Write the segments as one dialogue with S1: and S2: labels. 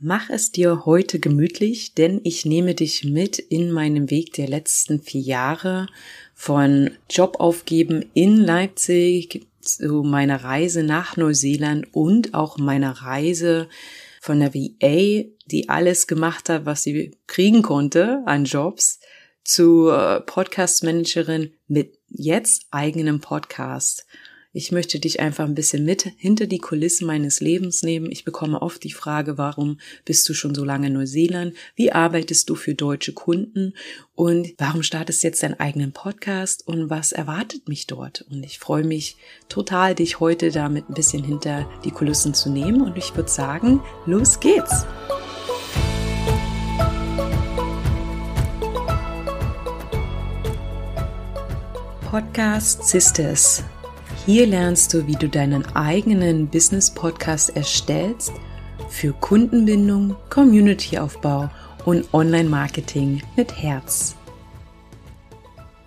S1: Mach es dir heute gemütlich, denn ich nehme dich mit in meinem Weg der letzten vier Jahre von Job aufgeben in Leipzig zu meiner Reise nach Neuseeland und auch meiner Reise von der VA, die alles gemacht hat, was sie kriegen konnte an Jobs, zu Podcast Managerin mit jetzt eigenem Podcast. Ich möchte dich einfach ein bisschen mit hinter die Kulissen meines Lebens nehmen. Ich bekomme oft die Frage, warum bist du schon so lange in Neuseeland? Wie arbeitest du für deutsche Kunden? Und warum startest du jetzt deinen eigenen Podcast? Und was erwartet mich dort? Und ich freue mich total, dich heute damit ein bisschen hinter die Kulissen zu nehmen. Und ich würde sagen, los geht's! Podcast Sisters hier lernst du, wie du deinen eigenen Business-Podcast erstellst für Kundenbindung, Community-Aufbau und Online-Marketing mit Herz.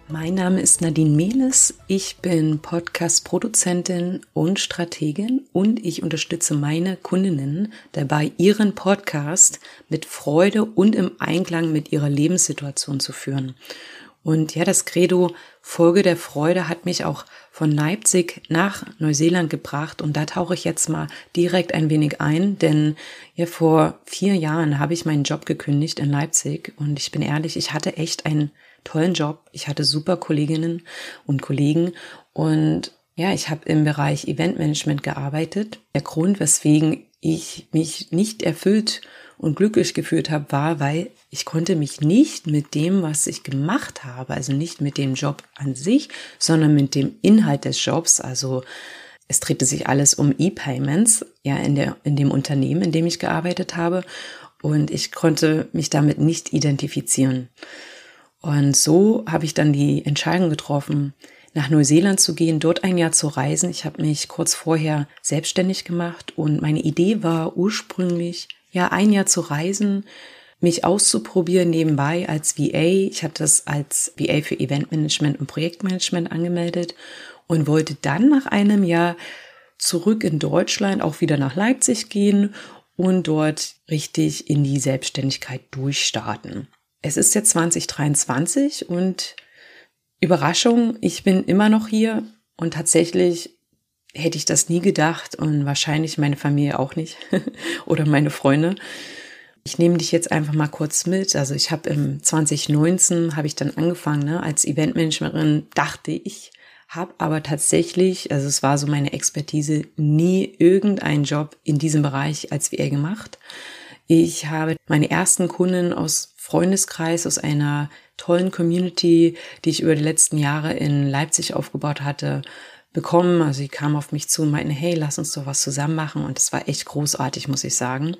S1: Mein Name ist Nadine Mehles. Ich bin Podcast-Produzentin und Strategin und ich unterstütze meine Kundinnen dabei, ihren Podcast mit Freude und im Einklang mit ihrer Lebenssituation zu führen. Und ja, das Credo Folge der Freude hat mich auch von Leipzig nach Neuseeland gebracht und da tauche ich jetzt mal direkt ein wenig ein, denn ja vor vier Jahren habe ich meinen Job gekündigt in Leipzig und ich bin ehrlich, ich hatte echt einen tollen Job. Ich hatte super Kolleginnen und Kollegen und ja, ich habe im Bereich Eventmanagement gearbeitet. Der Grund, weswegen ich mich nicht erfüllt und glücklich gefühlt habe, war, weil ich konnte mich nicht mit dem, was ich gemacht habe, also nicht mit dem Job an sich, sondern mit dem Inhalt des Jobs, also es drehte sich alles um E-Payments, ja, in der, in dem Unternehmen, in dem ich gearbeitet habe. Und ich konnte mich damit nicht identifizieren. Und so habe ich dann die Entscheidung getroffen, nach Neuseeland zu gehen, dort ein Jahr zu reisen. Ich habe mich kurz vorher selbstständig gemacht und meine Idee war ursprünglich, ja, ein Jahr zu reisen, mich auszuprobieren nebenbei als VA. Ich hatte das als VA für Eventmanagement und Projektmanagement angemeldet und wollte dann nach einem Jahr zurück in Deutschland, auch wieder nach Leipzig gehen und dort richtig in die Selbstständigkeit durchstarten. Es ist jetzt 2023 und Überraschung, ich bin immer noch hier und tatsächlich hätte ich das nie gedacht und wahrscheinlich meine Familie auch nicht oder meine Freunde. Ich nehme dich jetzt einfach mal kurz mit. Also ich habe im 2019 habe ich dann angefangen ne, als Eventmanagerin, dachte ich, habe aber tatsächlich, also es war so meine Expertise, nie irgendeinen Job in diesem Bereich als VR gemacht. Ich habe meine ersten Kunden aus Freundeskreis, aus einer tollen Community, die ich über die letzten Jahre in Leipzig aufgebaut hatte, bekommen. Also sie kam auf mich zu und meinten, hey, lass uns doch was zusammen machen. Und das war echt großartig, muss ich sagen.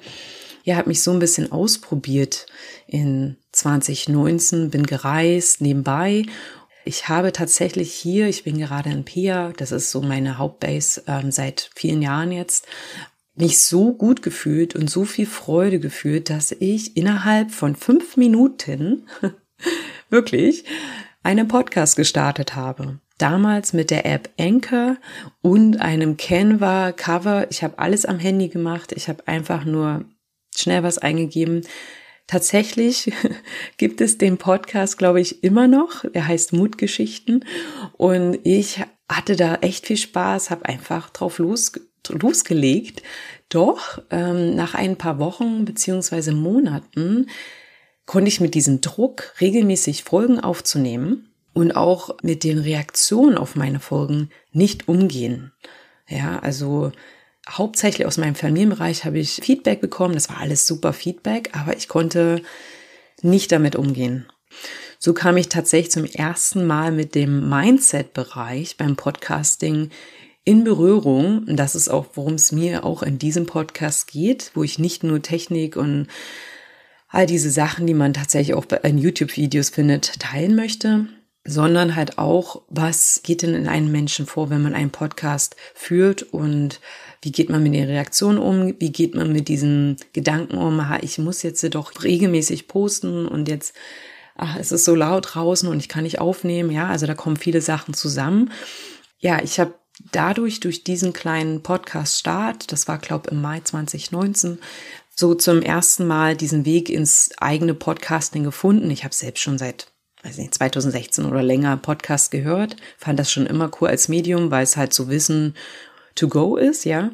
S1: Ja, habe mich so ein bisschen ausprobiert in 2019, bin gereist nebenbei. Ich habe tatsächlich hier, ich bin gerade in Pia, das ist so meine Hauptbase ähm, seit vielen Jahren jetzt, mich so gut gefühlt und so viel Freude gefühlt, dass ich innerhalb von fünf Minuten wirklich einen Podcast gestartet habe. Damals mit der App Anchor und einem Canva Cover. Ich habe alles am Handy gemacht. Ich habe einfach nur schnell was eingegeben. Tatsächlich gibt es den Podcast, glaube ich, immer noch. Er heißt Mutgeschichten. Und ich hatte da echt viel Spaß, habe einfach drauf los, losgelegt. Doch ähm, nach ein paar Wochen beziehungsweise Monaten konnte ich mit diesem Druck, regelmäßig Folgen aufzunehmen und auch mit den Reaktionen auf meine Folgen nicht umgehen. Ja, also hauptsächlich aus meinem Familienbereich habe ich Feedback bekommen. Das war alles super Feedback, aber ich konnte nicht damit umgehen. So kam ich tatsächlich zum ersten Mal mit dem Mindset-Bereich beim Podcasting in Berührung. Und das ist auch, worum es mir auch in diesem Podcast geht, wo ich nicht nur Technik und all diese Sachen, die man tatsächlich auch in YouTube-Videos findet, teilen möchte, sondern halt auch, was geht denn in einem Menschen vor, wenn man einen Podcast führt und wie geht man mit den Reaktionen um, wie geht man mit diesen Gedanken um, aha, ich muss jetzt doch regelmäßig posten und jetzt, ach, es ist so laut draußen und ich kann nicht aufnehmen, ja, also da kommen viele Sachen zusammen. Ja, ich habe dadurch, durch diesen kleinen Podcast-Start, das war, glaube im Mai 2019, so zum ersten Mal diesen Weg ins eigene Podcasting gefunden. Ich habe selbst schon seit weiß nicht, 2016 oder länger Podcast gehört, fand das schon immer cool als Medium, weil es halt so Wissen to go ist, ja.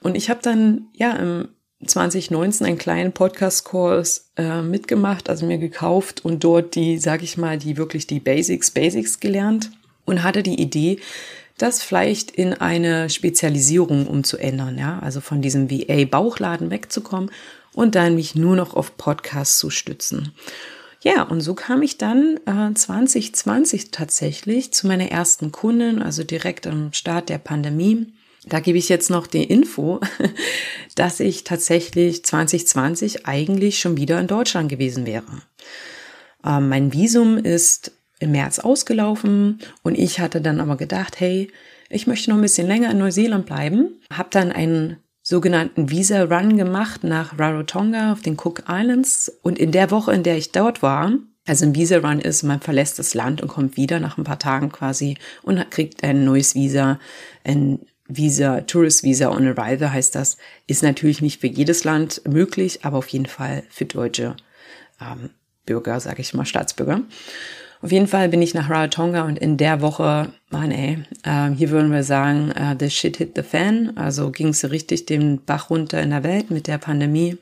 S1: Und ich habe dann ja im 2019 einen kleinen Podcast-Kurs äh, mitgemacht, also mir gekauft und dort die, sag ich mal, die wirklich die Basics, Basics gelernt und hatte die Idee, das vielleicht in eine Spezialisierung umzuändern, ja, also von diesem VA-Bauchladen wegzukommen und dann mich nur noch auf Podcasts zu stützen. Ja, und so kam ich dann äh, 2020 tatsächlich zu meiner ersten Kundin, also direkt am Start der Pandemie. Da gebe ich jetzt noch die Info, dass ich tatsächlich 2020 eigentlich schon wieder in Deutschland gewesen wäre. Ähm, mein Visum ist im März ausgelaufen und ich hatte dann aber gedacht, hey, ich möchte noch ein bisschen länger in Neuseeland bleiben. Habe dann einen sogenannten Visa-Run gemacht nach Rarotonga auf den Cook Islands und in der Woche, in der ich dort war, also ein Visa-Run ist, man verlässt das Land und kommt wieder nach ein paar Tagen quasi und kriegt ein neues Visa, ein Visa, Tourist Visa on Arrival heißt das, ist natürlich nicht für jedes Land möglich, aber auf jeden Fall für deutsche ähm, Bürger, sage ich mal, Staatsbürger. Auf jeden Fall bin ich nach Rarotonga und in der Woche, Mann ey, äh, hier würden wir sagen, uh, the shit hit the fan. Also ging es richtig den Bach runter in der Welt mit der Pandemie.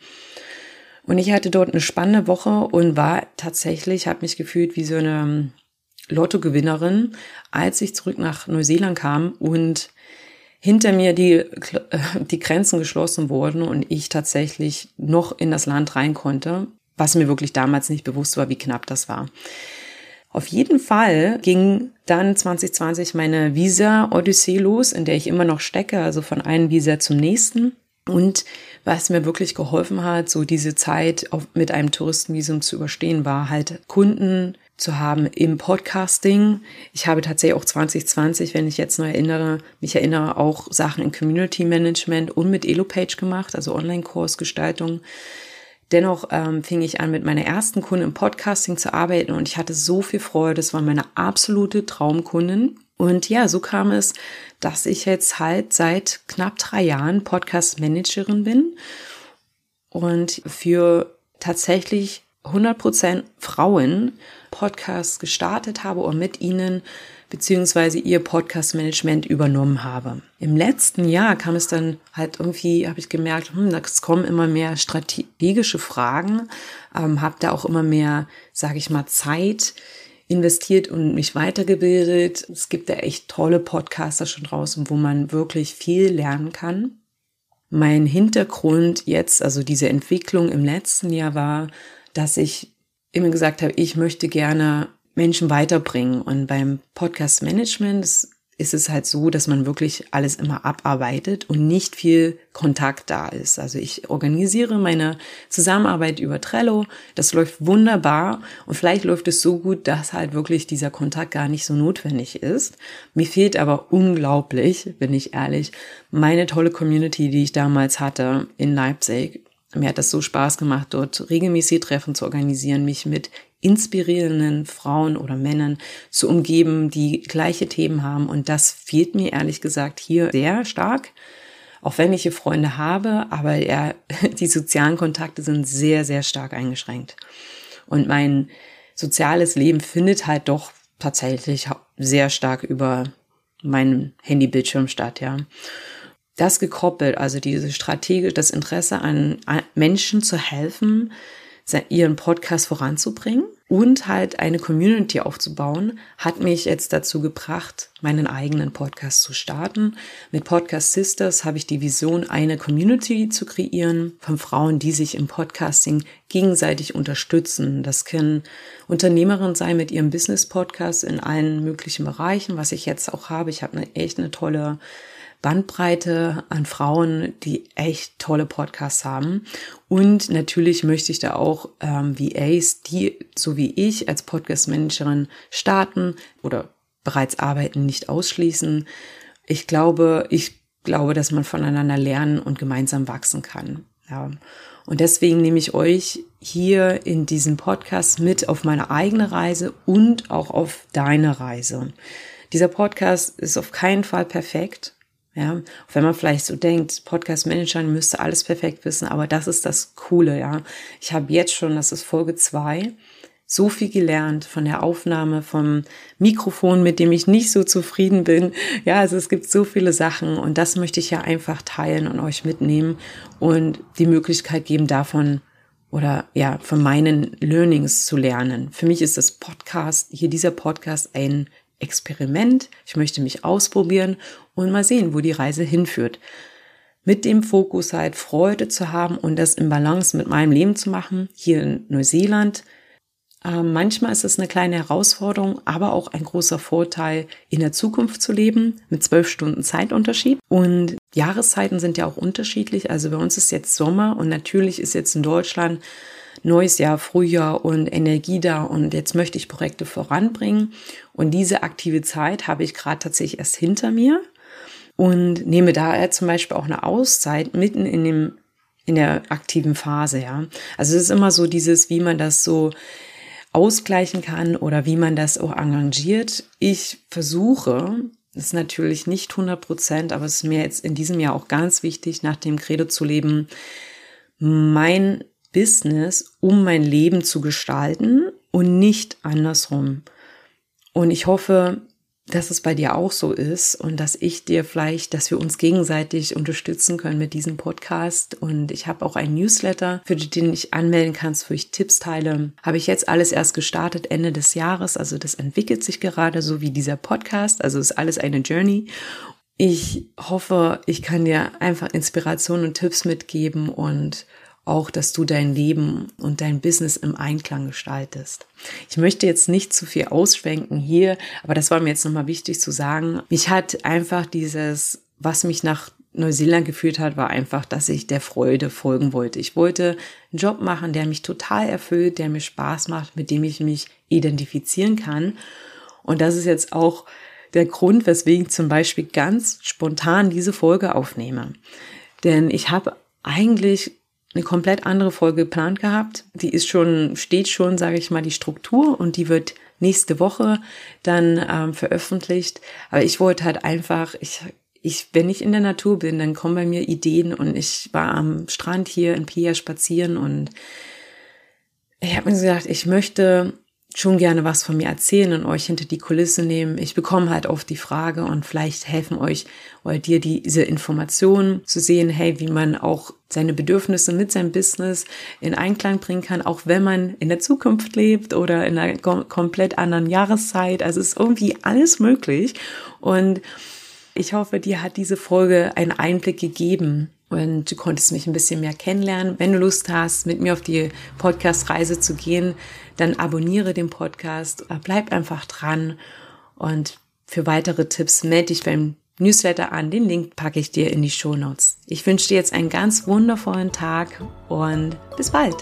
S1: Und ich hatte dort eine spannende Woche und war tatsächlich, habe mich gefühlt wie so eine ähm, Lottogewinnerin, als ich zurück nach Neuseeland kam und hinter mir die, äh, die Grenzen geschlossen wurden und ich tatsächlich noch in das Land rein konnte, was mir wirklich damals nicht bewusst war, wie knapp das war. Auf jeden Fall ging dann 2020 meine Visa-Odyssee los, in der ich immer noch stecke, also von einem Visa zum nächsten. Und was mir wirklich geholfen hat, so diese Zeit mit einem Touristenvisum zu überstehen, war halt Kunden zu haben im Podcasting. Ich habe tatsächlich auch 2020, wenn ich jetzt noch erinnere, mich erinnere, auch Sachen in Community Management und mit Elopage gemacht, also Online-Kursgestaltung. Dennoch ähm, fing ich an, mit meiner ersten Kundin im Podcasting zu arbeiten und ich hatte so viel Freude. Das war meine absolute Traumkundin. Und ja, so kam es, dass ich jetzt halt seit knapp drei Jahren Podcast-Managerin bin und für tatsächlich 100% Frauen Podcasts gestartet habe und mit ihnen beziehungsweise ihr Podcast-Management übernommen habe. Im letzten Jahr kam es dann halt irgendwie, habe ich gemerkt, hm, es kommen immer mehr strategische Fragen, ähm, habe da auch immer mehr, sage ich mal, Zeit investiert und mich weitergebildet. Es gibt da echt tolle Podcaster schon draußen, wo man wirklich viel lernen kann. Mein Hintergrund jetzt, also diese Entwicklung im letzten Jahr war, dass ich immer gesagt habe, ich möchte gerne Menschen weiterbringen. Und beim Podcast Management ist es halt so, dass man wirklich alles immer abarbeitet und nicht viel Kontakt da ist. Also ich organisiere meine Zusammenarbeit über Trello. Das läuft wunderbar und vielleicht läuft es so gut, dass halt wirklich dieser Kontakt gar nicht so notwendig ist. Mir fehlt aber unglaublich, bin ich ehrlich, meine tolle Community, die ich damals hatte in Leipzig. Mir hat das so Spaß gemacht, dort regelmäßig Treffen zu organisieren, mich mit inspirierenden Frauen oder Männern zu umgeben, die gleiche Themen haben. Und das fehlt mir ehrlich gesagt hier sehr stark. Auch wenn ich hier Freunde habe, aber ja, die sozialen Kontakte sind sehr, sehr stark eingeschränkt. Und mein soziales Leben findet halt doch tatsächlich sehr stark über meinen Handybildschirm statt, ja. Das gekoppelt, also diese Strategie, das Interesse an Menschen zu helfen, ihren Podcast voranzubringen und halt eine Community aufzubauen, hat mich jetzt dazu gebracht, meinen eigenen Podcast zu starten. Mit Podcast Sisters habe ich die Vision, eine Community zu kreieren von Frauen, die sich im Podcasting gegenseitig unterstützen. Das können Unternehmerinnen sein mit ihrem Business-Podcast in allen möglichen Bereichen, was ich jetzt auch habe. Ich habe eine echt eine tolle Bandbreite an Frauen, die echt tolle Podcasts haben. Und natürlich möchte ich da auch ähm, VAs, die so wie ich als Podcast-Managerin starten oder bereits arbeiten, nicht ausschließen. Ich glaube, ich glaube, dass man voneinander lernen und gemeinsam wachsen kann. Ja. Und deswegen nehme ich euch hier in diesem Podcast mit auf meine eigene Reise und auch auf deine Reise. Dieser Podcast ist auf keinen Fall perfekt. Ja, auch wenn man vielleicht so denkt, Podcast Manager müsste alles perfekt wissen, aber das ist das Coole, ja. Ich habe jetzt schon, das ist Folge zwei, so viel gelernt von der Aufnahme vom Mikrofon, mit dem ich nicht so zufrieden bin. Ja, also es gibt so viele Sachen und das möchte ich ja einfach teilen und euch mitnehmen und die Möglichkeit geben, davon oder ja, von meinen Learnings zu lernen. Für mich ist das Podcast, hier dieser Podcast ein Experiment. Ich möchte mich ausprobieren und mal sehen, wo die Reise hinführt. Mit dem Fokus halt Freude zu haben und das im Balance mit meinem Leben zu machen, hier in Neuseeland. Ähm, manchmal ist es eine kleine Herausforderung, aber auch ein großer Vorteil, in der Zukunft zu leben, mit zwölf Stunden Zeitunterschied. Und Jahreszeiten sind ja auch unterschiedlich. Also bei uns ist jetzt Sommer und natürlich ist jetzt in Deutschland neues Jahr, Frühjahr und Energie da und jetzt möchte ich Projekte voranbringen. Und diese aktive Zeit habe ich gerade tatsächlich erst hinter mir und nehme daher zum Beispiel auch eine Auszeit mitten in dem in der aktiven Phase, ja. Also es ist immer so dieses, wie man das so ausgleichen kann oder wie man das auch arrangiert. Ich versuche, das ist natürlich nicht 100 Prozent, aber es ist mir jetzt in diesem Jahr auch ganz wichtig, nach dem Credo zu leben, mein Business, um mein Leben zu gestalten und nicht andersrum. Und ich hoffe, dass es bei dir auch so ist und dass ich dir vielleicht, dass wir uns gegenseitig unterstützen können mit diesem Podcast. Und ich habe auch einen Newsletter, für den ich anmelden kannst, wo ich Tipps teile. Habe ich jetzt alles erst gestartet, Ende des Jahres. Also das entwickelt sich gerade so wie dieser Podcast. Also ist alles eine Journey. Ich hoffe, ich kann dir einfach Inspiration und Tipps mitgeben und auch, dass du dein Leben und dein Business im Einklang gestaltest. Ich möchte jetzt nicht zu viel ausschwenken hier, aber das war mir jetzt nochmal wichtig zu sagen. Mich hat einfach dieses, was mich nach Neuseeland geführt hat, war einfach, dass ich der Freude folgen wollte. Ich wollte einen Job machen, der mich total erfüllt, der mir Spaß macht, mit dem ich mich identifizieren kann. Und das ist jetzt auch der Grund, weswegen ich zum Beispiel ganz spontan diese Folge aufnehme. Denn ich habe eigentlich eine komplett andere Folge geplant gehabt. Die ist schon, steht schon, sage ich mal, die Struktur und die wird nächste Woche dann ähm, veröffentlicht. Aber ich wollte halt einfach, ich, ich, wenn ich in der Natur bin, dann kommen bei mir Ideen und ich war am Strand hier in Pia spazieren und ich habe mir gesagt, ich möchte schon gerne was von mir erzählen und euch hinter die Kulisse nehmen. Ich bekomme halt oft die Frage und vielleicht helfen euch oder dir diese Informationen zu sehen, hey, wie man auch seine Bedürfnisse mit seinem Business in Einklang bringen kann, auch wenn man in der Zukunft lebt oder in einer komplett anderen Jahreszeit. Also es ist irgendwie alles möglich und ich hoffe, dir hat diese Folge einen Einblick gegeben und du konntest mich ein bisschen mehr kennenlernen. Wenn du Lust hast, mit mir auf die Podcast-Reise zu gehen, dann abonniere den Podcast, bleib einfach dran und für weitere Tipps melde dich beim Newsletter an. Den Link packe ich dir in die Show Notes. Ich wünsche dir jetzt einen ganz wundervollen Tag und bis bald.